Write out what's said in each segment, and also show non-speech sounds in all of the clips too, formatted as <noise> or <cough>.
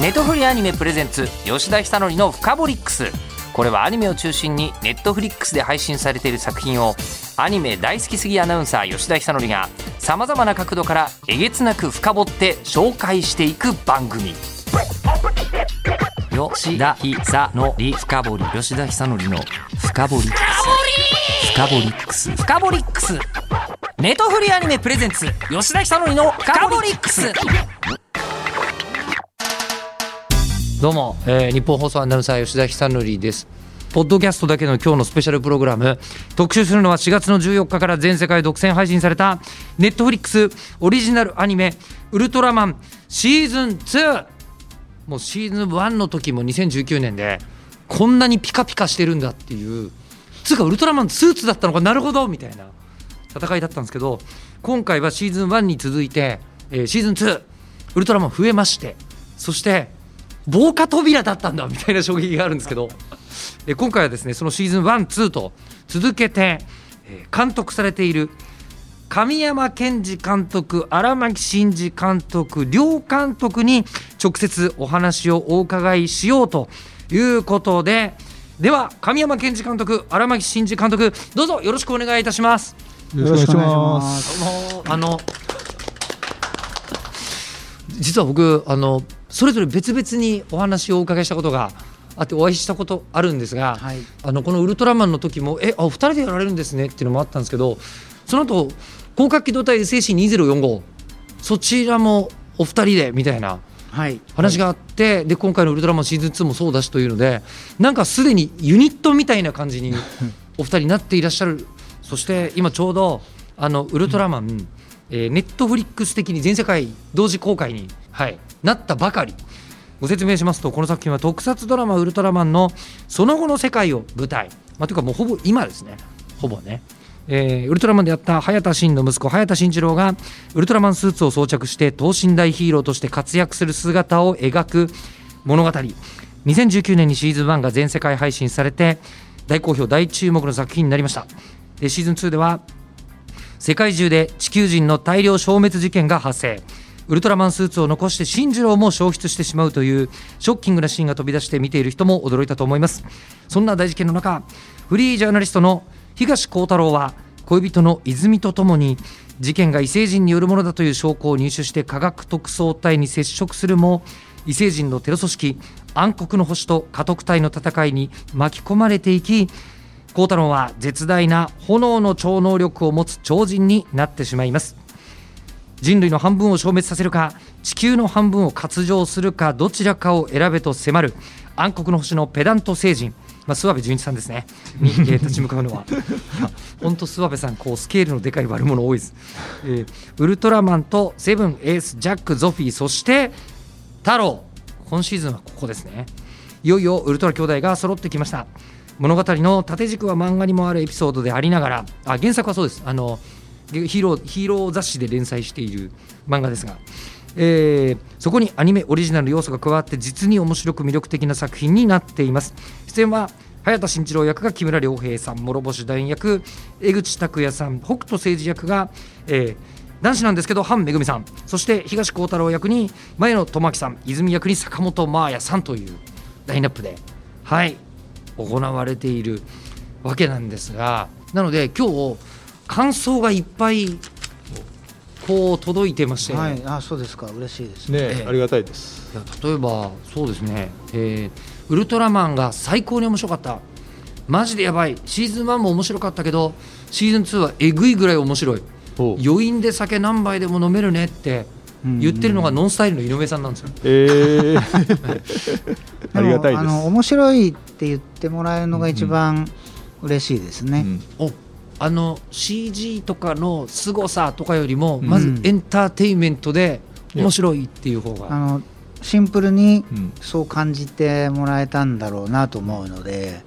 ネットフリアニメプレゼンツ吉田久典の「フカボリックス」これはアニメを中心にネットフリックスで配信されている作品をアニメ大好きすぎアナウンサー吉田久典がさまざまな角度からえげつなく深掘って紹介していく番組。吉田久典深掘り吉田久典の深掘りックス。深掘りックス。深掘りックス。ネトフリアニメプレゼンツ吉田久典の深掘りックス。どうも、えー、日本放送アナウンサー吉田久典です。ポッドキャストだけの今日のスペシャルプログラム。特集するのは4月の14日から全世界独占配信されたネットフリックスオリジナルアニメ「ウルトラマンシーズン2」もうシーズン1の時も2019年でこんなにピカピカしてるんだっていう。つうかウルトラマンスーツだったのか。なるほど。みたいな戦いだったんですけど今回はシーズン1に続いて、えー、シーズン2ウルトラマン増えましてそして防火扉だったんだみたいな衝撃があるんですけど、<laughs> え今回はですねそのシーズン1、2と続けて、え監督されている神山健二監督、荒牧真二監督、両監督に直接お話をお伺いしようということで、では神山健二監督、荒牧真二監督、どうぞよろしくお願いいたします。よろしくお願いします。あの実は僕あのそれぞれ別々にお話をお伺いしたことがあってお会いしたことあるんですが、はい、あのこのウルトラマンの時もえあお二人でやられるんですねっていうのもあったんですけどその後広角機動隊 SAC2045 そちらもお二人でみたいな話があって、はい、で今回の「ウルトラマンシーズン2」もそうだしというのでなんかすでにユニットみたいな感じに <laughs> お二人になっていらっしゃる。そして今ちょうどあのウルトラマン、うん、えー、ネットフリックス的に全世界同時公開に、はい、なったばかり。ご説明しますとこの作品は特撮ドラマ「ウルトラマン」のその後の世界を舞台、まあ、というかもうほぼ今ですね。ほぼね、えー、ウルトラマンであった早田真の息子早田慎次郎がウルトラマンスーツを装着して等身大ヒーローとして活躍する姿を描く物語2019年にシーズン1が全世界配信されて大好評大注目の作品になりました。でシーズン2では世界中で地球人の大量消滅事件が発生。ウルトラマンスーツを残して進次郎も消失してしまうというショッキングなシーンが飛び出して見ている人も驚いたと思います。そんな大事件の中フリージャーナリストの東幸太郎は恋人の泉とともに事件が異星人によるものだという証拠を入手して科学特捜隊に接触するも異星人のテロ組織暗黒の星と家督隊の戦いに巻き込まれていき幸太郎は絶大な炎の超能力を持つ超人になってしまいます。人類の半分を消滅させるか地球の半分を割譲するかどちらかを選べと迫る暗黒の星のペダント星人。まあ、諏訪部純一さんですね、に、えー、立ち向かうのは、<laughs> 本当、諏訪部さん、こうスケールのでかい悪者多いです、えー、ウルトラマンとセブン、エース、ジャック、ゾフィー、そして太郎、今シーズンはここですね、いよいよウルトラ兄弟が揃ってきました。物語の縦軸は漫画にもあるエピソードでありながら、あ原作はそうです、あのヒーローヒーロー雑誌で連載している漫画ですが、えー、そこにアニメオリジナル要素が加わって実に面白く魅力的な作品になっています。出演は早田慎一郎役が木村良平さん諸星大役江口拓也さん北斗誠司役が、えー、男子なんですけど半めぐみさん。そして東幸太郎役に前野智明さん泉役に坂本真綾さんというラインナップではい行われているわけなんですがなので今日感想がいっぱいこう届いてまして、はい、あそうですか。嬉しいです。ね、ね、ありがたいです。いや例えばそうですね、えー、ウルトラマンが最高に面白かった。マジでやばい。シーズン1も面白かったけどシーズン2はえぐいぐらい面白い。余韻で酒何杯でも飲めるねって言ってるのがノンスタイルの井上さんなんですよ。えー、<laughs> ありがたいです。あの面白いって言ってもらえるのが一番嬉しいですね。うんうん、おあの CG とかの凄さとかよりもまずエンターテインメントで面白いっていう方が、あのシンプルにそう感じてもらえたんだろうなと思うので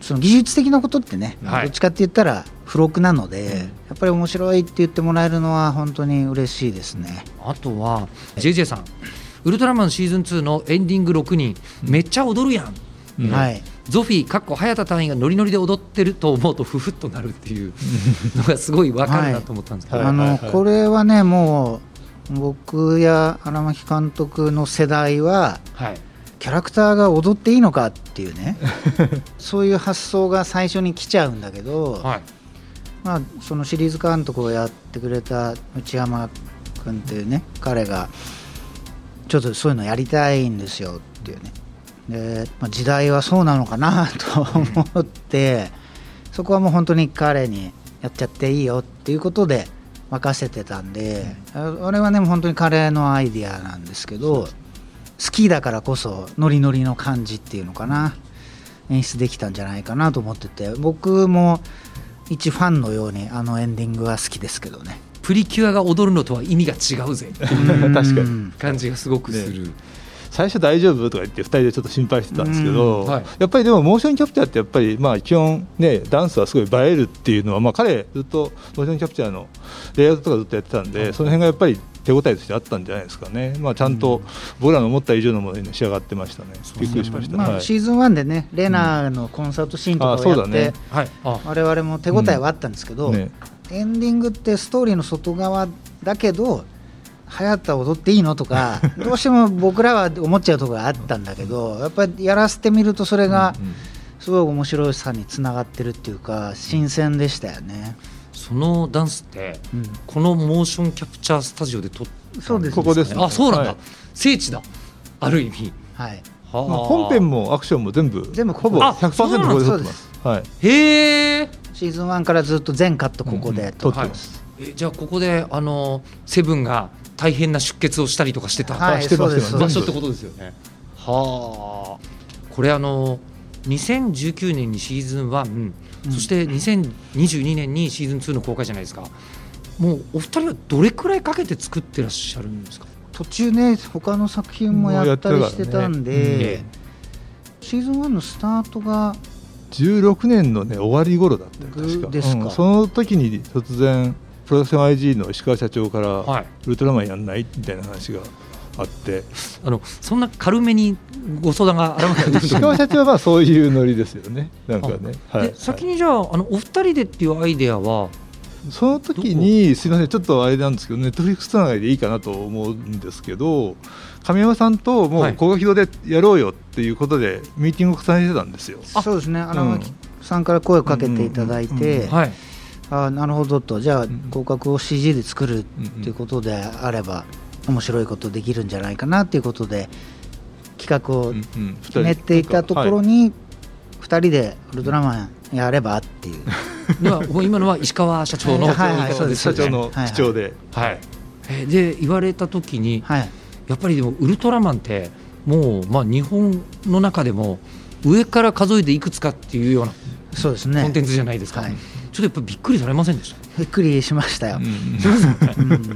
その技術的なことってね、はい、どっちかって言ったら付録なので、やっぱり面白いって言ってもらえるのは本当に嬉しいですね。あとは JJ さんウルトラマンシーズン2のエンディング6人めっちゃ踊るやん、うん、はいゾフィーかっこ早田隊員がノリノリで踊ってると思うとふふっとなるっていうのがすごい分かるなと思ったんですけど、はい、あのこれはねもう僕や荒牧監督の世代は、はい、キャラクターが踊っていいのかっていうね <laughs> そういう発想が最初に来ちゃうんだけど、はい、まあ、そのシリーズ監督をやってくれた内山君っていうね彼がちょっとそういうのやりたいんですよっていうねで、まあ、時代はそうなのかなと思って、そこはもう本当に彼にやっちゃっていいよっていうことで任せてたんで、あれはね本当に彼のアイディアなんですけど好きだからこそノリノリの感じっていうのかな演出できたんじゃないかなと思ってて僕も一ファンのようにあのエンディングは好きですけどね。プリキュアが踊るのとは意味が違うぜ確かに感じがすごくする、ね、最初大丈夫とか言って2人でちょっと心配してたんですけど、はい、やっぱりでもモーションキャプチャーってやっぱりまあ基本ねダンスはすごい映えるっていうのはまあ彼ずっとモーションキャプチャーのレイアウトとかずっとやってたんで、その辺がやっぱり手応えとしてあったんじゃないですかね、まあ、ちゃんと僕らの思った以上のものに仕上がってましたね、びっくりしました、まあ、シーズン1でね、レナーのコンサートシーンとかをやって、われわれも手応えはあったんですけど、ね、エンディングってストーリーの外側だけど、流行った踊っていいの？とか、<laughs> どうしても僕らは思っちゃうところがあったんだけど、やっぱりやらせてみると、それがすごい面白さにつながってるっていうか、新鮮でしたよね。そのダンスって、うん、このモーションキャプチャースタジオで撮ったそうです、ここです、ね、あそうなんだ、はい、聖地だ。ある意味。はい。はあ、まあ、本編もアクションも全部全部ほぼ100%ここで撮ってます。はい、へえ。シーズン1からずっと全カットここで撮ってます、うんうんはい、えじゃあここであのセブンが大変な出血をしたりとかしてた、はい、してます場所ってことですよね。はあ。これあの2019年にシーズン1そして2022年にシーズン2の公開じゃないですか。もうお二人はどれくらいかけて作ってらっしゃるんですか？途中ね他の作品もやったりしてたんで、ね、シーズン1のスタートが16年のね終わり頃だったですか、うん、その時に突然プロダクション IG の石川社長から、はい、ウルトラマンやんないみたいな話があって。あのそんな軽めにご相談があらな石川社長はまあそういうノリですよね。なんかね、はい、先にじゃああのお二人でっていうアイデアは？その時にすみませんちょっとあれなんですけどネットフリックスつながりでいいかなと思うんですけど神山さんともう高画機動でやろうよっていうことでミーティングを重ねてたんですよ。そうですね。あの、うん、さんから声をかけていただいて、あなるほどと。じゃあ広角を CG で作るっていうことであれば、面白いことできるんじゃないかなっていうことで企画を決めていたところに2人で。ウルトラマンやればっていう。今今のは石川社長の、社長の主張で、はい。えで言われた時に、はい、やっぱりでもウルトラマンってもう、まあ、日本の中でも上から数えていくつかっていうようなそうですね。コンテンツじゃないですか、はい、ちょっとやっぱびっくりされませんでした？びっくりしましたよ、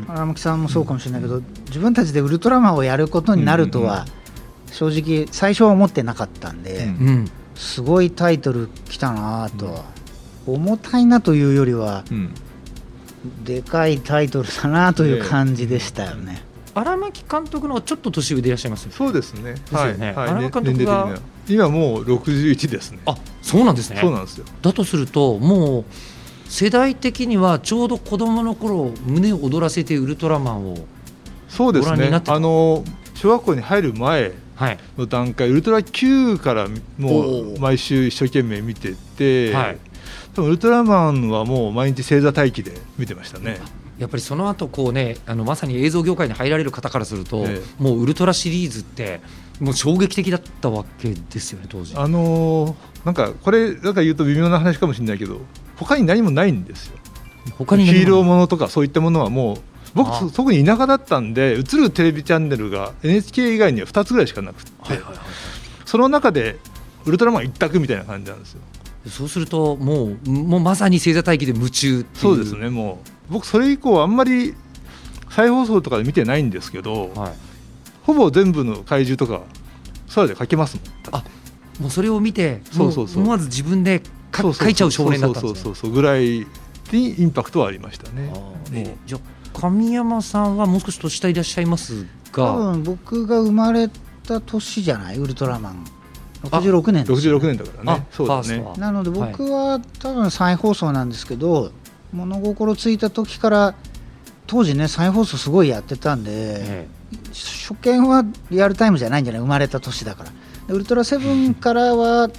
荒牧さんもそうかもしれないけど、自分たちでウルトラマンをやることになるとは、正直最初は思ってなかったんで、すごいタイトル来たなと、重たいなというよりは、でかいタイトルだなという感じでしたよね。荒牧監督のちょっと年上でいらっしゃいます、そうですね。ですよね。はい、荒牧監督が今もう六十一ですね。あ、そうなんですね。そうなんですよ。だとするともう世代的にはちょうど子供の頃胸を躍らせてウルトラマンをそうですね。あの小学校に入る前の段階、はい、ウルトラ Q からもう毎週一生懸命見てて、はい、ウルトラマンはもう毎日星座待機で見てましたね。やっぱりその後こうねあのまさに映像業界に入られる方からすると、ええ、もうウルトラシリーズってもう衝撃的だったわけですよね当時。あのー、なんかこれなんか言うと微妙な話かもしれないけど他に何もないんですよ。他にヒーローものとかそういったものはもう僕特に田舎だったんで映るテレビチャンネルが NHK 以外には2つぐらいしかなくて、はいはいはい、その中でウルトラマン一択みたいな感じなんですよ。そうするともうもうまさに星座待機で夢中そうですねもう。僕それ以降あんまり再放送とかで見てないんですけど、はい、ほぼ全部の怪獣とか空で書けますもん。あもうそれを見てそうそうそう。思わず自分で書いちゃう少年だったんです、ね、そうそうそう。ぐらいにインパクトはありましたね。えじゃ神山さんはもう少し年下いらっしゃいますが。多分僕が生まれた年じゃない？ウルトラマン。66年66年だからね。そうですねなので僕は多分再放送なんですけど、物心ついた時から当時ね再放送すごいやってたんで、ええ、初見はリアルタイムじゃないんじゃない？生まれた年だからウルトラセブンからは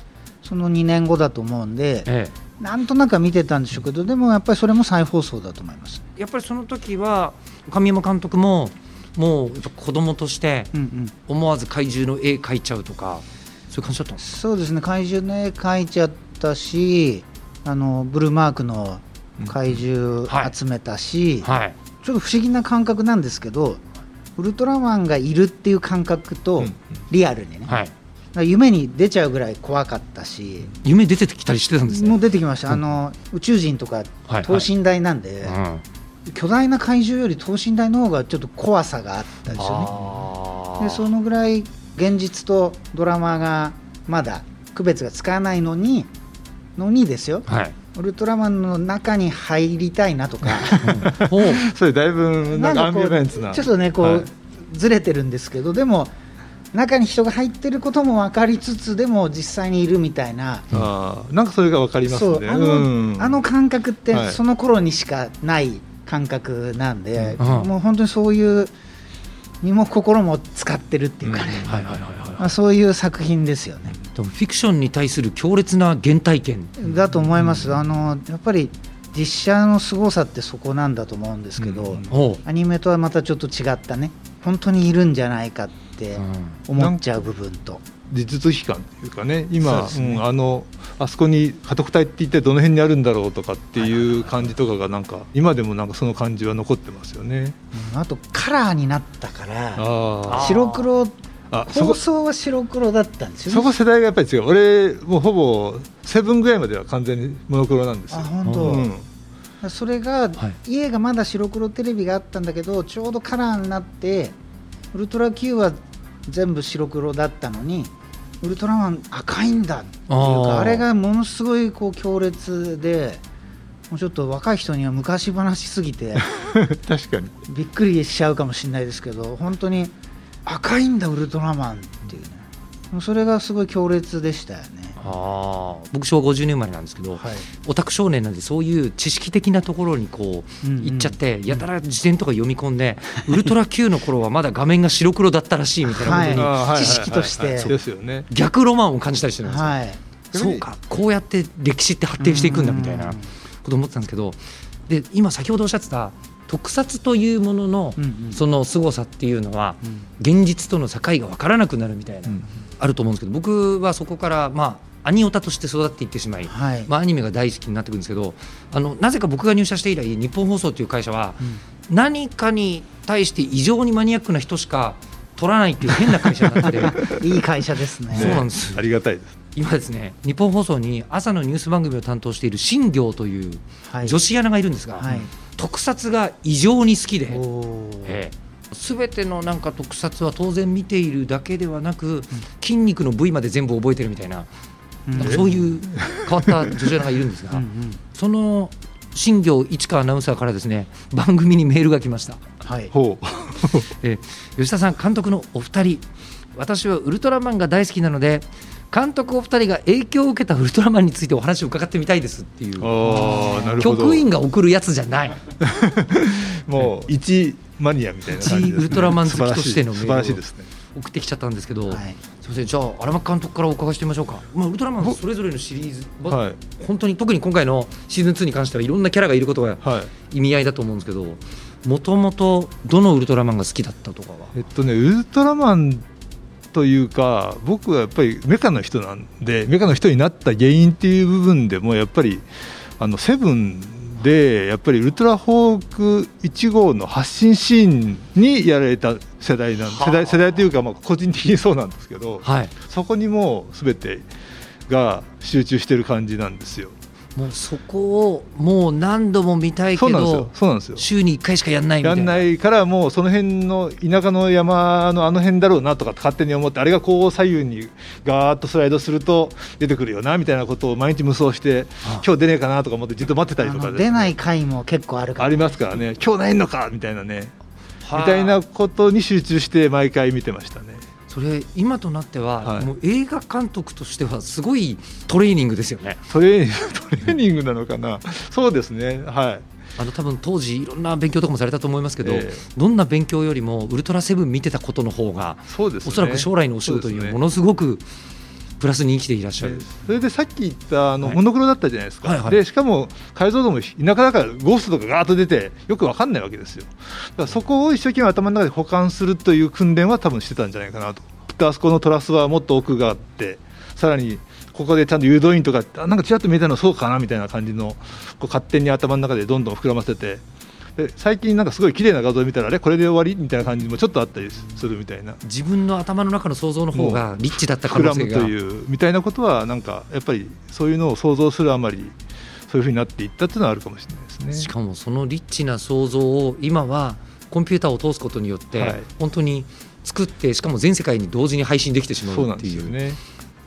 その2年後だと思うんで、ええ、なんとなくは見てたんでしょうけどでもやっぱりそれも再放送だと思います。やっぱりその時は神山監督ももう子供として思わず怪獣の絵描いちゃうとか、そういう感じだったんですそうですね。怪獣の絵描いちゃったしあのブルーマークの怪獣集めたし、うんはい。はい、ちょっと不思議な感覚なんですけどウルトラマンがいるっていう感覚とリアルにね、はい、夢に出ちゃうぐらい怖かったし。夢出てきたりしてたんですね。もう出てきました、あの宇宙人とか等身大なんで、はいはいうん、巨大な怪獣より等身大の方がちょっと怖さがあったでしょうねでそのぐらい現実とドラマがまだ区別がつかないのにのにですよ、はい、ウルトラマンの中に入りたいなとか。<laughs> それだいぶなんかアンビバレンスな。ちょっとねこう、はい、ずれてるんですけどでも中に人が入ってることも分かりつつでも実際にいるみたいな。あなんかそれが分かりますね。あのうん、あの感覚ってその頃にしかない感覚なんで、はい、もう本当にそういう身も心も使ってるっていうかね、そういう作品ですよね。フィクションに対する強烈な原体験。だと思います。あのやっぱり実写の凄さってそこなんだと思うんですけど、うん、アニメとはまたちょっと違ったね。本当にいるんじゃないかって思っちゃう部分と。事実批感というかね今、ね。うん、あのあそこに家督隊って一体どの辺にあるんだろうとかっていう感じとかがなんか今でもなんかその感じは残ってますよね、うん、あとカラーになったから白黒あ放送は白黒だったんですよ、ね、そこ世代がやっぱり違う。俺もうほぼセブンぐらいまでは完全にモノクロなんですよ。あ本当、うん、それが、はい、家がまだ白黒テレビがあったんだけどちょうどカラーになってウルトラ Q は全部白黒だったのにウルトラマン赤いんだっていうかあれがものすごいこう強烈でもうちょっと若い人には昔話すぎて <laughs> 確かに。びっくりしちゃうかもしれないですけど本当に赤いんだウルトラマンっていうね。それがすごい強烈でしたよねあ僕昭和50年生まれなんですけど、はい、オタク少年なんでそういう知識的なところにこう行っちゃって、うん。うん、やたら辞典とか読み込んで、うん、ウルトラ Q の頃はまだ画面が白黒だったらしいみたいなことに知識として。逆ロマンを感じたりしてるんですよ、はい、そうかこうやって歴史って発展していくんだみたいなこと思ってたんですけどで今先ほどおっしゃってた特撮というもののその凄さっていうのは現実との境が分からなくなるみたいなあると思うんですけど僕はそこからまあアニオタとして育っていってしまい、はい、まあ、アニメが大好きになってくるんですけどあのなぜか僕が入社して以来日本放送という会社は、何かに対して異常にマニアックな人しか取らないっていう変な会社になって <laughs> いい会社ですね。そうなんです。ありがたいです。今ですね日本放送に朝のニュース番組を担当している新行という女子アナがいるんですが、はい、特撮が異常に好きで、えー、全てのなんか特撮は当然見ているだけではなく、筋肉の部位まで全部覚えてるみたいな,、なんかそういう変わった女子アナがいるんですが、その新業市川アナウンサーからですね番組にメールが来ました。はい、<laughs> え吉田さん監督のお二人。私はウルトラマンが大好きなので監督お二人が影響を受けたウルトラマンについてお話を伺ってみたいですっていう。局員が送るやつじゃない。<laughs> もう一マニアみたいな感じ、ね、ウルトラマン好きとしてのメールを送ってきちゃったんですけど、はい、すみません。じゃあ荒牧監督からお伺いしてみましょうか、まあ、ウルトラマンそれぞれのシリーズ、はい、本当に特に今回のシーズン2に関してはいろんなキャラがいることが意味合いだと思うんですけどもともとどのウルトラマンが好きだったとかは？えっとねウルトラマンというか僕はやっぱりメカの人なんでメカの人になった原因っていう部分でもやっぱりあのセブンでやっぱりウルトラホーク1号の発信シーンにやられた世代なん世代世代というかまあ個人的にそうなんですけど、はい、そこにもう全てが集中してる感じなんですよ。もうそこをもう何度も見たいけどそうなんですよ。週に1回しかやんないみたいな。やんないからもうその辺の田舎の山のあの辺だろうなとか勝手に思ってあれがこう左右にガーッとスライドすると出てくるよなみたいなことを毎日無双して今日出ねえかなとか思ってずっと待ってたりとか、ね、出ない回も結構あるから、ね、ありますからね。今日ないのかみたいなねみたいなことに集中して毎回見てましたね。それ今となっては、はい、もう映画監督としてはすごいトレーニングですよね。トレーニング <laughs> トレーニングなのかな。そうですね。はい。あの多分当時いろんな勉強とかもされたと思いますけど、えー、どんな勉強よりもウルトラセブン見てたことの方がそうです、ね、おそらく将来のお仕事にものすごくプラスに生きていらっしゃる、それでさっき言ったあの、モノクロだったじゃないですか、はいはい、でしかも解像度も田舎だからゴーストとかガーッと出てよく分かんないわけですよ。だからそこを一生懸命頭の中で保管するという訓練は多分してたんじゃないかなと。あそこのトラスはもっと奥があってさらにここでちゃんと誘導員とかなんかちらっと見えたのそうかなみたいな感じのこう勝手に頭の中でどんどん膨らませてで最近なんかすごい綺麗な画像を見たらあれ？これで終わり？みたいな感じもちょっとあったりするみたいな。自分の頭の中の想像の方がリッチだった可能性が。というみたいなことはなんかやっぱりそういうのを想像するあまりそういうふうになっていったっていうのはあるかもしれないですね。しかもそのリッチな想像を今はコンピューターを通すことによって、本当に作ってしかも全世界に同時に配信できてしまうっていう。ね。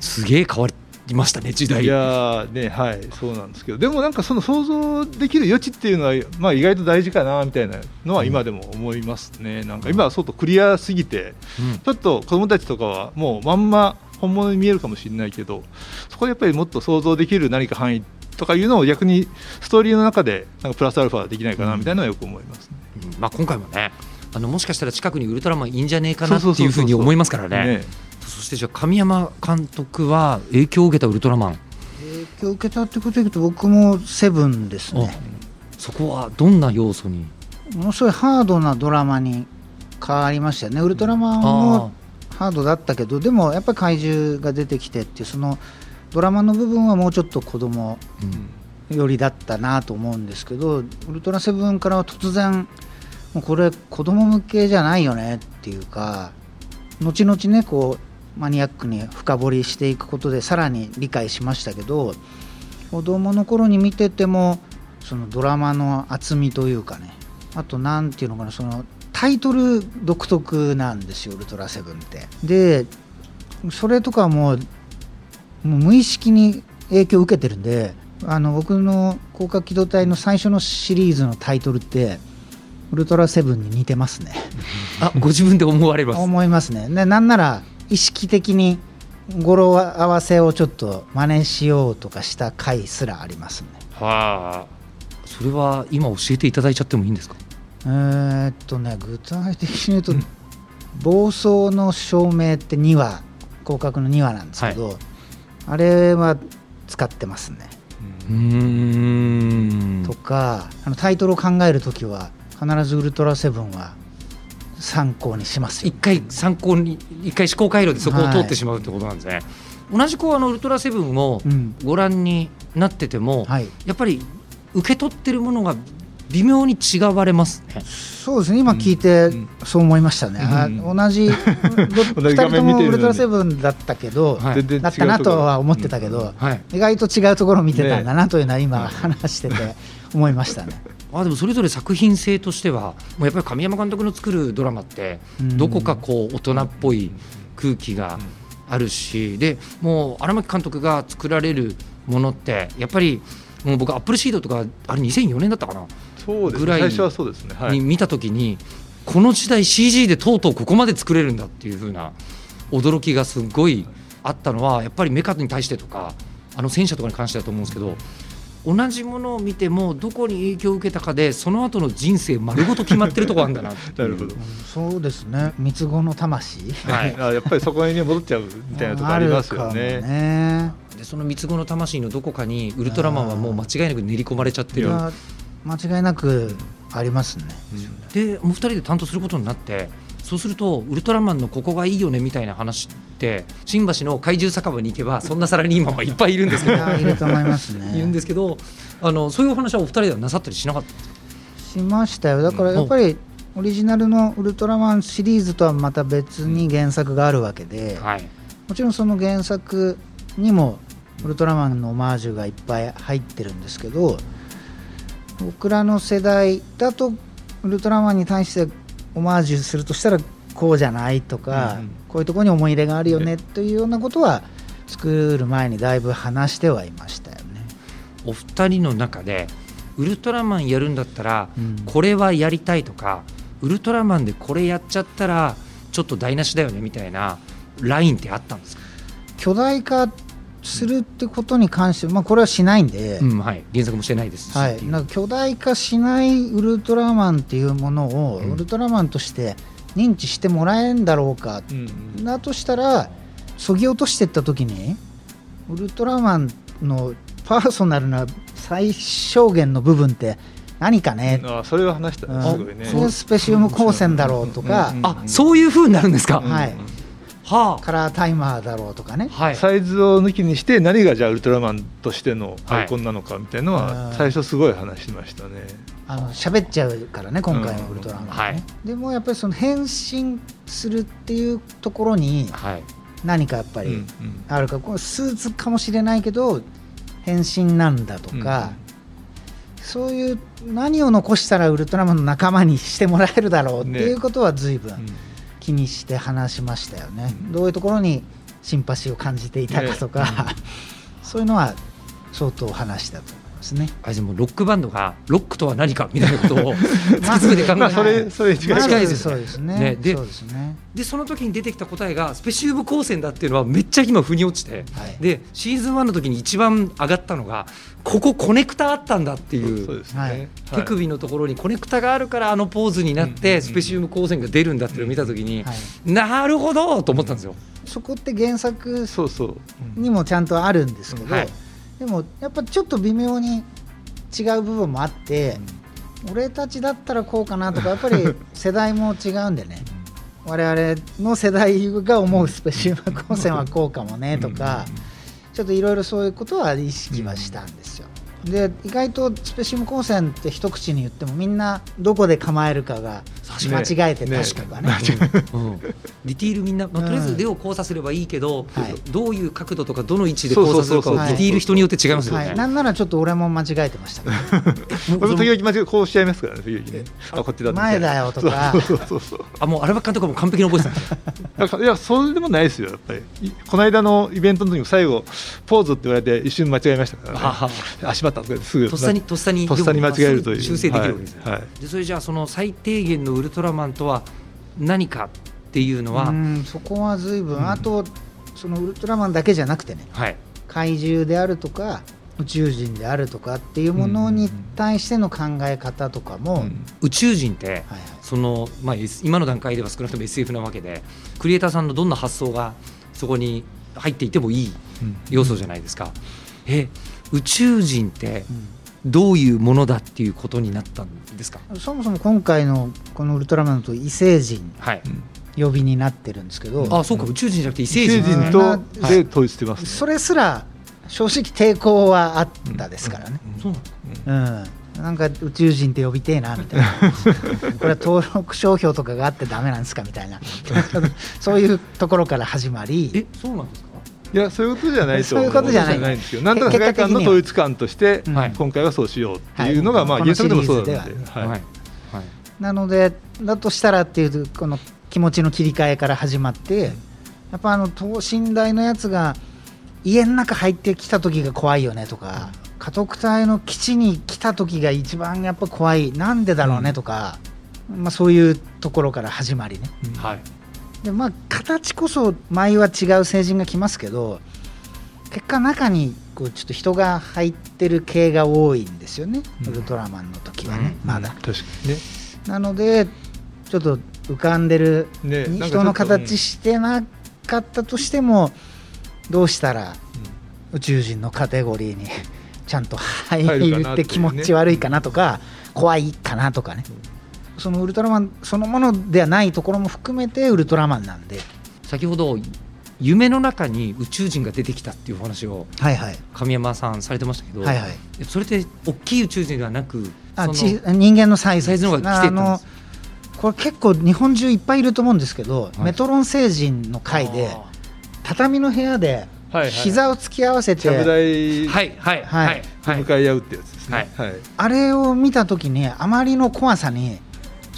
すげえ変わりましたね時代。いやねはいそうなんですけど。でもなんかその想像できる余地っていうのは、まあ、意外と大事かなみたいなのは今でも思いますね、うん、なんか今は外クリアすぎて、うん、ちょっと子どもたちとかはもうまんま本物に見えるかもしれないけどそこでやっぱりもっと想像できる何か範囲とかいうのを逆にストーリーの中でなんかプラスアルファできないかなみたいなのはよく思いますね、うん、まあ、今回もねあのもしかしたら近くにウルトラマンいいんじゃねえかなっていうふうに思いますからね。そしてじゃあ神山監督は影響を受けたウルトラマン。影響を受けたってことでいうと僕もセブンですね。そこはどんな要素に？ものすごいハードなドラマに変わりましたよね。ウルトラマンもハードだったけどでもやっぱり怪獣が出てきてっていうそのドラマの部分はもうちょっと子供寄りだったなと思うんですけど、うん、ウルトラセブンからは突然もうこれ子供向けじゃないよねっていうか後々ねこうマニアックに深掘りしていくことでさらに理解しましたけど子供の頃に見ててもそのドラマの厚みというかねあと何ていうのかなそのタイトル独特なんですよ「ウルトラセブン」って。でそれとかもうもう無意識に影響を受けてるんであの僕の広角機動隊の最初のシリーズのタイトルってウルトラセブンに似てますね。あご自分で思われます。思いますね。でなんなら意識的に語呂合わせをちょっと真似しようとかした回すらありますね。はあ。それは今教えていただいちゃってもいいんですか？えー、っとね具体的に言うと、うん、暴走の照明って2話広角の2話なんですけど、はい、あれは使ってますね。うん。とかあのタイトルを考える時は必ずウルトラセブンは参考にします。一回参考に一回思考回路でそこを通ってしまうってことなんですね、はい、同じこうあのウルトラセブンをご覧になってても、うんはい、やっぱり受け取ってるものが微妙に違われますね。そうですね。今聞いてそう思いましたね、うん、同じ <laughs> 2人ともウルトラセブンだったけど、はい、だったなとは思ってたけど、はい、意外と違うところを見てたんだなというのは今話してて思いましたね。あでもそれぞれ作品性としてはもうやっぱり神山監督の作るドラマってどこかこう大人っぽい空気があるしでもう荒牧監督が作られるものってやっぱりもう僕アップルシードとかあれ2004年だったかな？そうです、ね、ぐらいに見た時にこの時代 CG でとうとうここまで作れるんだっていう風な驚きがすごいあったのはやっぱりメカに対してとかあの戦車とかに関してだと思うんですけど同じものを見てもどこに影響を受けたかでその後の人生丸ごと決まってるとこあるんだな <laughs> なるほど。そうですね。三つ子の魂、はい、あやっぱりそこに戻っちゃうみたいなとこありますよね。ね。でその三つ子の魂のどこかにウルトラマンはもう間違いなく練り込まれちゃってる。間違いなくありますね、うん、でもう二人で担当することになってそうするとウルトラマンのここがいいよねみたいな話って新橋の怪獣酒場に行けばそんなサラリーマンはいっぱいいるんですけど。いると思いますね。いるんですけどあのそういうお話はお二人ではなさったりしなかった？しましたよ。だからやっぱり、オリジナルのウルトラマンシリーズとはまた別に原作があるわけで、はい、もちろんその原作にもウルトラマンのオマージュがいっぱい入ってるんですけど僕らの世代だとウルトラマンに対してオマージュするとしたらこうじゃないとか、うん、こういうところに思い入れがあるよねというようなことは作る前にだいぶ話してはいましたよね。お二人の中でウルトラマンやるんだったら、これはやりたいとかウルトラマンでこれやっちゃったらちょっと台無しだよねみたいなラインってあったんですか？巨大化っするってことに関して、まあ、これはしないんで、うんはい、原作もしてないですはい、なんか巨大化しないウルトラマンっていうものを、ウルトラマンとして認知してもらえんだろうか、うん、だとしたらそぎ落としていった時にウルトラマンのパーソナルな最小限の部分って何かね、あそれは話した、すごいね。それスペシウム光線だろうとか、あそういうふうになるんですか、はい、はあ、カラータイマーだろうとかね、はい、サイズを抜きにして何がじゃあウルトラマンとしてのアイコンなのかみたいなのは最初すごい話しましたね。あの喋っちゃうからね今回のウルトラマン、ね、はい、でもやっぱりその変身するっていうところに何かやっぱりあるか、これスーツかもしれないけど変身なんだとか、うん、そういう何を残したらウルトラマンの仲間にしてもらえるだろうっていうことは随分、ね、気にして話しましたよね、うん、どういうところにシンパシーを感じていたかとか、ね、そういうのは相当話したとですね。あでもロックバンドがロックとは何かみたいなことを <laughs> 突き詰めて考えまあそれそれ近いですそうですね。ねででその時に出てきた答えがスペシウム光線だっていうのはめっちゃ今腑に落ちて、はい、でシーズン1の時に一番上がったのがここコネクタあったんだっていうそうですね、手首のところにコネクタがあるからあのポーズになってスペシウム光線が出るんだっていうのを見た時に、なるほどと思ったんですよ。そこって原作にもちゃんとあるんですけど、はいでもやっぱちょっと微妙に違う部分もあって、うん、俺たちだったらこうかなとかやっぱり <laughs> 世代も違うんでね。我々の世代が思うスペシウム光線はこうかもねとかちょっといろいろそういうことは意識はしたんですよ。で意外とスペシウム光線って一口に言ってもみんなどこで構えるかが間違えてたりとかね、うん、ディティールみんな、まあ、とりあえず腕を交差すればいいけど、うん、どういう角度とかどの位置で交差するかディティール人によって違いますよね、はい、なんならちょっと俺も間違えてました僕 <laughs> 時々間違えこうしちゃいますからね時々ね。あこっちだ前だよとか。<laughs> あもうアルバ監督も完璧に覚えてた <laughs> いやそれでもないですよやっぱり。この間のイベントの時も最後ポーズって言われて一瞬間違えましたからね。あしまったとかすぐとっさにとっさにとっさに間違えるという。修正できるわけですね、はいはい、でそれじゃあその最低限のウルトラマンとは何かっていうのはそこは随分、うん、あとそのウルトラマンだけじゃなくてね、はい、怪獣であるとか宇宙人であるとかっていうものに対しての考え方とかも、うん、宇宙人って、はいはい、そのまあ、今の段階では少なくとも SF なわけでクリエイターさんのどんな発想がそこに入っていてもいい要素じゃないですか。うん、え宇宙人ってどういうものだっていうことになったんですか？そもそも今回のこのウルトラマンと異星人、はい、呼びになってるんですけど、あそうか。宇宙人じゃなくて異星人。とで統一してます、それすら正直抵抗はあったですからね、うん、うん。なんか宇宙人って呼びてえなみたいな。<laughs> これは登録商標とかがあってダメなんですかみたいな。<laughs> そういうところから始まり。えそうなんですか？いやそういうことじゃないとそういうことじゃない。んですけどなんとか世界観の統一感として、今回はそうしようっていうのが、まあ原作でもそうなんで、はい。なのでだとしたらっていうこの気持ちの切り替えから始まってやっぱあの等身大のやつが家の中入ってきた時が怖いよねとか家督隊の基地に来た時が一番やっぱ怖い。なんでだろうねとか、まあ、そういうところから始まりね。はいでまあ形こそ前は違う成人が来ますけど結果中にこうちょっと人が入ってる系が多いんですよね、うん、ウルトラマンの時はね、うん、まだ、確かにね。なのでちょっと浮かんでる、ね、人の形してなかったとしてもどうしたら宇宙人のカテゴリーにちゃんと入るって気持ち悪いかなとか怖いかなとかね、そのウルトラマンそのものではないところも含めてウルトラマンなんで。先ほど夢の中に宇宙人が出てきたっていう話を神山さんされてましたけど、はいはい、それって大きい宇宙人ではなくあち人間のサイズ。サイズのが来てたんです。これ結構日本中いっぱいいると思うんですけど、はい、メトロン星人の回で畳の部屋で膝を突き合わせて、はいはいはいはい。向かい合うってやつですね、はい、あれを見た時にあまりの怖さに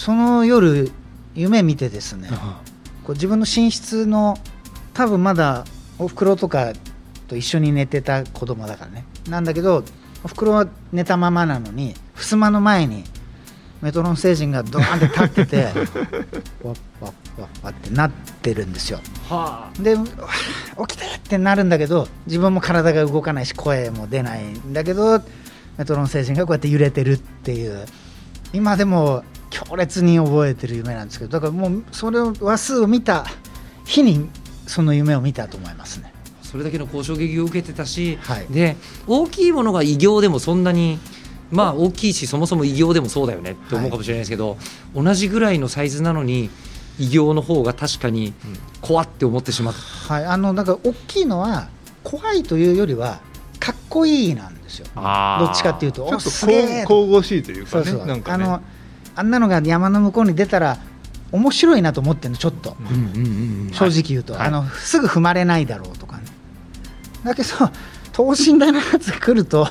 その夜夢見てですねこう自分の寝室の多分まだおふくろとかと一緒に寝てた子供だからね。なんだけどおふくろは寝たままなのに襖の前にメトロン星人がドーンって立っててわっわっわっわってなってるんですよ。はあ、で起きてってなるんだけど自分も体が動かないし声も出ないんだけどメトロノ星人がこうやって揺れてるっていう。今でも強烈に覚えてる夢なんですけどだからもうそれを話数を見た日にその夢を見たと思いますね。それだけの交渉撃を受けてたし、はい、で大きいものが偉業でもそんなにまあ大きいしそもそも偉業でもそうだよねって思うかもしれないですけど、はい、同じぐらいのサイズなのに偉業の方が確かに怖って思ってしまう、はい、あのなんか大きいのは怖いというよりはかっこいいなんですよ。どっちかっていうとちょっと神々しいというかねそうそう。なんか、ね、あのあんなのが山の向こうに出たら面白いなと思ってるのちょっと、正直言うと、はい、あのすぐ踏まれないだろうとかね。だけど等身大のやつが来ると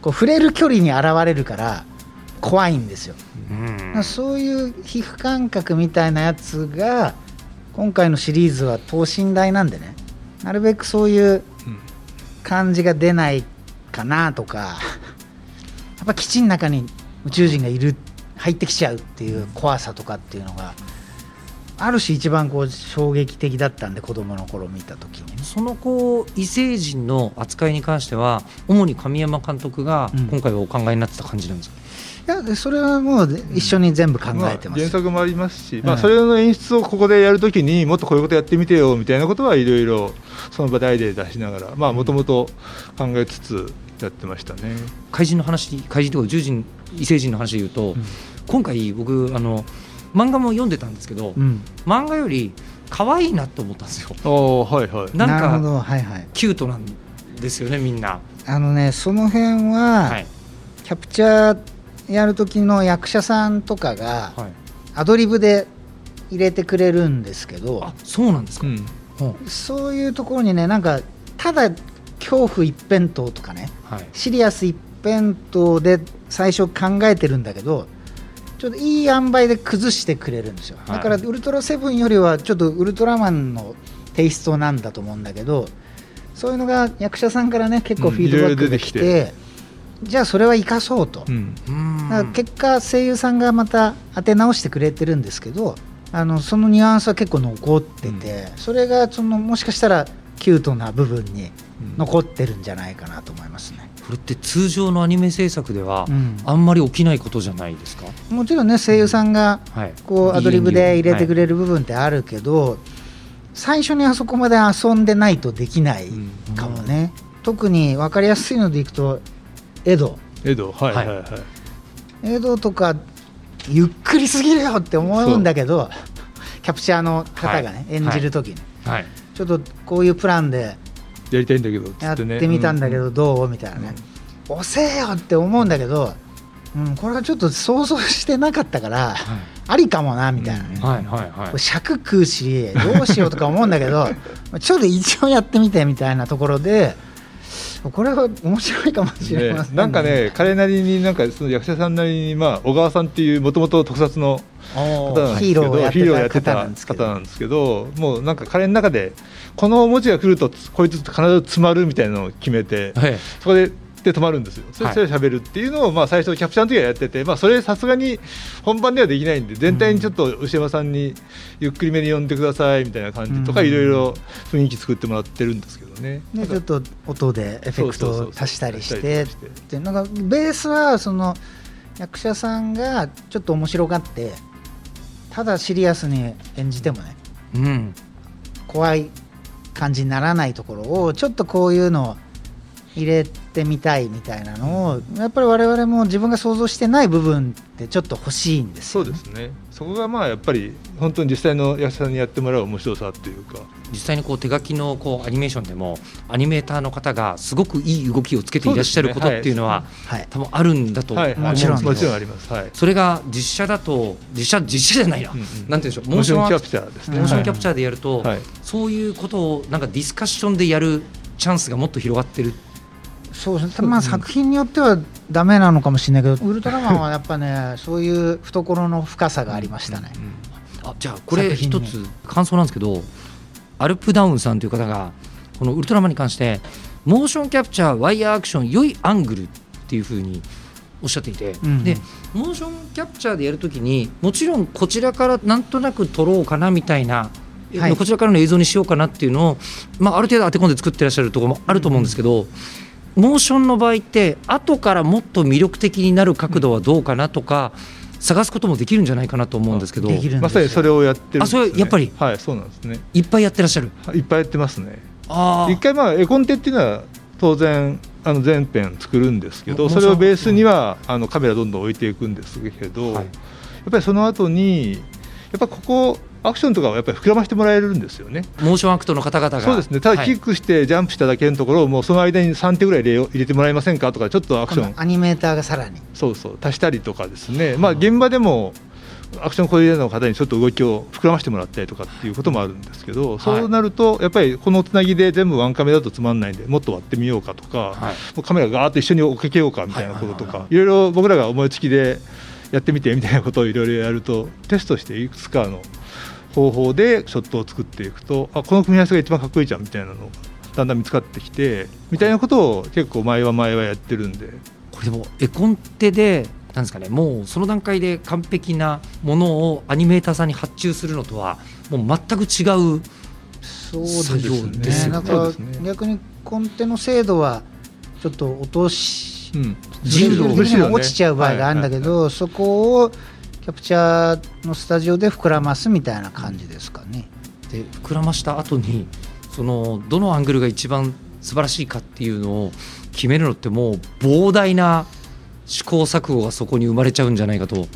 こう触れる距離に現れるから怖いんですよ、うん、そういう皮膚感覚みたいなやつが今回のシリーズは等身大なんでね。なるべくそういう感じが出ないかなとか。やっぱ基地の中に宇宙人がいる入ってきちゃうっていう怖さとかっていうのがある種一番こう衝撃的だったんで子供の頃見た時に、そのこう異星人の扱いに関しては主に神山監督が今回はお考えになってた感じなんですか、うん、いやそれはもう一緒に全部考えてます、まあ、原作もありますし、まあ、それの演出をここでやるときにもっとこういうことやってみてよみたいなことはいろいろその場で出しながらもともと考えつつやってましたね。怪人の話怪人とか獣人異星人の話でいうと、うん、今回僕あの漫画も読んでたんですけど、うん、漫画より可愛いなと思ったんですよ。はいはい、なんか、はいはい、キュートなんですよねみんな。あのねその辺は、はい、キャプチャーやる時の役者さんとかが、はい、アドリブで入れてくれるんですけどあそうなんですか、うん、そういうところにねなんかただ恐怖一辺倒とかね、はい、シリアス一辺倒で最初考えてるんだけどちょっといい塩梅で崩してくれるんですよ、だからウルトラセブンよりはちょっとウルトラマンのテイストなんだと思うんだけどそういうのが役者さんからね結構フィードバックできて。うん、じゃあそれは生かそうと、うん、だから結果声優さんがまた当て直してくれてるんですけどあのそのニュアンスは結構残ってて、うん、それがそのもしかしたらキュートな部分に残ってるんじゃないかなと思いますね。これって通常のアニメ制作ではあんまり起きないことじゃないですか、うん、もちろんね声優さんがこうアドリブで入れてくれる部分ってあるけど、はい、最初にあそこまで遊んでないとできないかもね、うん、特に分かりやすいのでいくとエド。エドはいはいはい、エドとかゆっくりすぎるよって思うんだけどキャプチャーの方がね、はい、演じる時に、はい、ちょっとこういうプランでやりたいんだけどやってみたんだけどどう？みたいなね、押せよって思うんだけど、うん、これはちょっと想像してなかったから、ありかもなみたいなね、はいはいはい、尺食うしどうしようとか思うんだけど <laughs> ちょっと一応やってみてみたいなところで。これは面白いかもしれません、ね、なんかね彼なりになんかその役者さんなりにまあ小川さんっていうもともと特撮の方なんですけど。ヒーローやってた方なんですけどもうなんか彼の中でこの文字が来るとこいつ必ず詰まるみたいなのを決めて、はい、そこでで止まるんですよ、それで喋るっていうのを、まあ、最初、キャプチャーの時はやってて、まあ、それさすがに本番ではできないんで、全体にちょっと牛山さんにゆっくりめに呼んでくださいみたいな感じとか、いろいろ雰囲気作ってもらってるんですけどね。ねちょっと音でエフェクトを足したりして。ってなんかベースはその役者さんがちょっと面白がってただシリアスに演じてもね、うん、怖い感じにならないところをちょっとこういうのを入れてみたいみたいなのをやっぱり我々も自分が想像してない部分ってちょっと欲しいんです、ね、そうですね。そこがまあやっぱり本当に実際の役者さんにやってもらう面白さっていうか。実際にこう手書きのこうアニメーションでもアニメーターの方がすごくいい動きをつけていらっしゃることっていうのは、はい、多分あるんだと思うんですけど、はい、もちろんあります、はい、それが実写だと実写実写じゃないな、うんうん、なんていうんでしょう。モーションキャプチャーですね。モーションキャプチャー。でやると、はい、そういうことをなんかディスカッションでやるチャンスがもっと広がってるそうですね、まあ、作品によってはだめなのかもしれないけど、ウルトラマンはやっぱね、そういう懐の深さがありましたね。うん、あじゃあ、これ、一つ感想なんですけど、アルプダウンさんという方が、このウルトラマンに関して、モーションキャプチャー、ワイヤーアクション、良いアングルっていうふうにおっしゃっていて、うん、でモーションキャプチャーでやるときに、もちろんこちらからなんとなく撮ろうかなみたいなはい、こちらからの映像にしようかなっていうのを、まあ、ある程度当て込んで作ってらっしゃるところもあると思うんですけど、モーションの場合って後からもっと魅力的になる角度はどうかなとか、探すこともできるんじゃないかなと思うんですけど。まさにそれをやってる、ね、あそれやっぱり？はいそうなんですね。いっぱいやってらっしゃる？いっぱいやってますね。一回まあ絵コンテっていうのは当然あの全編作るんですけどそれをベースにはあのカメラどんどん置いていくんですけど、はい、やっぱりその後にやっぱここアクションとかはやっぱり膨らましてもらえるんですよね。モーションアクトの方々が。そうですね。ただキックしてジャンプしただけのところをもうその間に3手ぐらい入れてもらえませんかとかちょっとアクション。アニメーターがさらに。そうそう。足したりとかですね。まあ現場でもアクションコーディネーターの方にちょっと動きを膨らましてもらったりとかっていうこともあるんですけど、はい、そうなるとやっぱりこのつなぎで全部ワンカメだとつまんないんでもっと割ってみようかとか、はい、カメラガーッと一緒に追っかけようかみたいなこととかいろいろ僕らが思いつきでやってみてみたいなことをいろいろやるとテストしていくつかの方法でショットを作っていくとあこの組み合わせが一番かっこいいじゃんみたいなのがだんだん見つかってきてみたいなことを結構前は前はやってるんで。これでも絵コンテでなんですかねもうその段階で完璧なものをアニメーターさんに発注するのとはもう全く違う作業ですね。だから逆にコンテの精度はちょっと落とし、うん、落ちちゃう場合があるんだけど、そこをキャプチャーのスタジオで膨らますみたいな感じですかね。で膨らました後にそのどのアングルが一番素晴らしいかっていうのを決めるのってもう膨大な試行錯誤がそこに生まれちゃうんじゃないかと。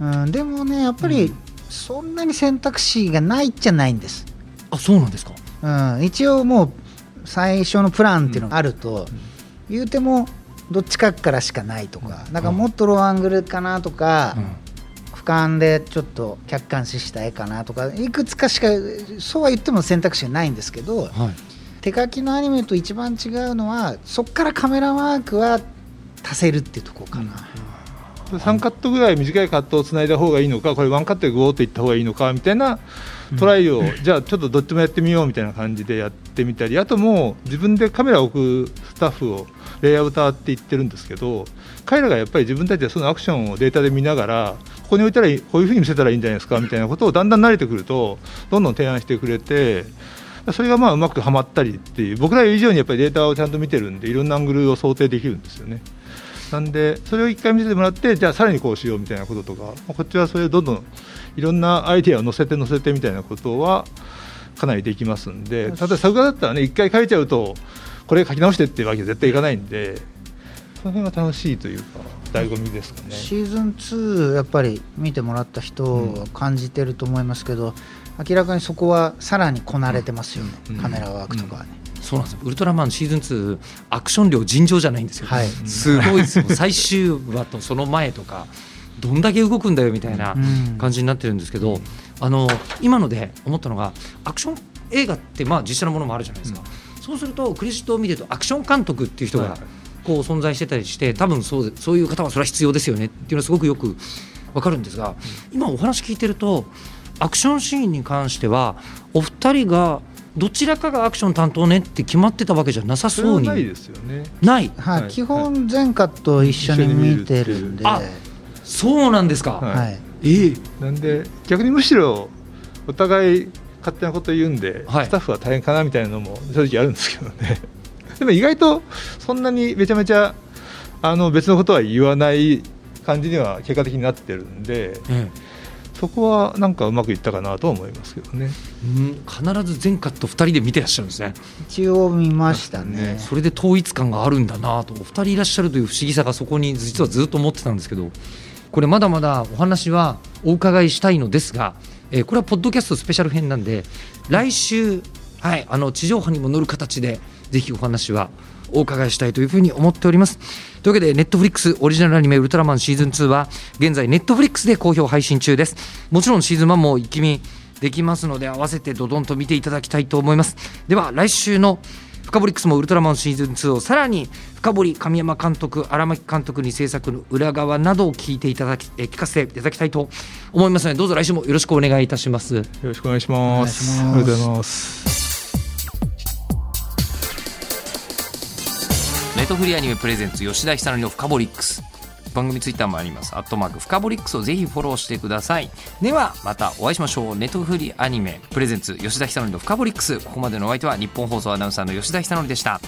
うん、でもねやっぱりそんなに選択肢がないじゃないんです。あそうなんですか、うん、一応もう最初のプランっていうのがあると、うん、言うてもどっちかからしかないとか、うん、なんかもっとローアングルかなとか、うん、俯瞰でちょっと客観視した絵かなとかいくつかしかそうは言っても選択肢がないんですけど、はい、手書きのアニメと一番違うのはそこからカメラワークは足せるっていうところかな。うん、3カットぐらい短いカットをつないだ方がいいのかこれ1カットでグオーといった方がいいのかみたいなトライを、じゃあちょっとどっちもやってみようみたいな感じでやってみたりあともう自分でカメラを置くスタッフをレイアウターって言ってるんですけど彼らがやっぱり自分たちでそのアクションをデータで見ながらここに置いたらこういうふうに見せたらいいんじゃないですかみたいなことをだんだん慣れてくるとどんどん提案してくれてそれがまあうまくはまったりっていう僕ら以上にやっぱりデータをちゃんと見てるんでいろんなアングルを想定できるんですよね。なんでそれを1回見せてもらってじゃあさらにこうしようみたいなこととかこっちはそれをどんどんいろんなアイデアを載せて載せてみたいなことはかなりできますんで例えば作画だったらね1回書いちゃうとこれ書き直してっていうわけ絶対いかないんでその辺が楽しいというか醍醐味ですかね。シーズン2やっぱり見てもらった人は感じてると思いますけど、うん、明らかにそこはさらにこなれてますよね、うん、カメラワークとかはね。そうなんですウルトラマンシーズン2アクション量尋常じゃないんですよ、はい、すごいですよ。最終話とその前とかどんだけ動くんだよみたいな感じになってるんですけど、うん、あの今ので思ったのがアクション映画ってまあ実写のものもあるじゃないですか、うん、そうするとクレジットを見るとアクション監督っていう人がこう存在してたりして多分そうそういう方はそれは必要ですよねっていうのはすごくよく分かるんですが、今お話聞いてるとアクションシーンに関してはお二人がどちらかがアクション担当ねって決まってたわけじゃなさそうにないですよね。ない？はい、基本全カット一緒に見てるんで、あそうなんですか。はい、ええ。なんで逆にむしろお互い勝手なこと言うんで、はい、スタッフは大変かなみたいなのも正直あるんですけどねでも意外とそんなにめちゃめちゃあの別のことは言わない感じには結果的になってるんで、うんそこはなんかうまくいったかなと思いますけどね。うん、必ず全カット2人で見てらっしゃるんですね。一応見ましたね。それで統一感があるんだなと、お二人いらっしゃるという不思議さがそこに実はずっと思ってたんですけど、これまだまだお話はお伺いしたいのですが、えー、これはポッドキャストスペシャル編なんで、来週はいあの地上波にも乗る形でぜひお話はお伺いしたいというふうに思っております。というわけで、ネットフリックスオリジナルアニメウルトラマンシーズン2は、現在ネットフリックスで好評配信中です。もちろんシーズン1も一気見できますので、合わせてドドンと見ていただきたいと思います。では、来週の深堀ックスもウルトラマンシーズン2をさらに深堀神山監督荒牧監督に制作の裏側などを聞いていただきえ聞かせていただきたいと思いますのでどうぞ来週もよろしくお願いいたしますよろしくお願いしますありがとうございますネトフリアニメプレゼンツ吉田久典のフカボリックス。番組ツイッターもあります。アットマークフカボリックスをぜひフォローしてください。ではまたお会いしましょう。ネットフリアニメプレゼンツ吉田久典のフカボリックス。ここまでのお相手は日本放送アナウンサーの吉田久典でした。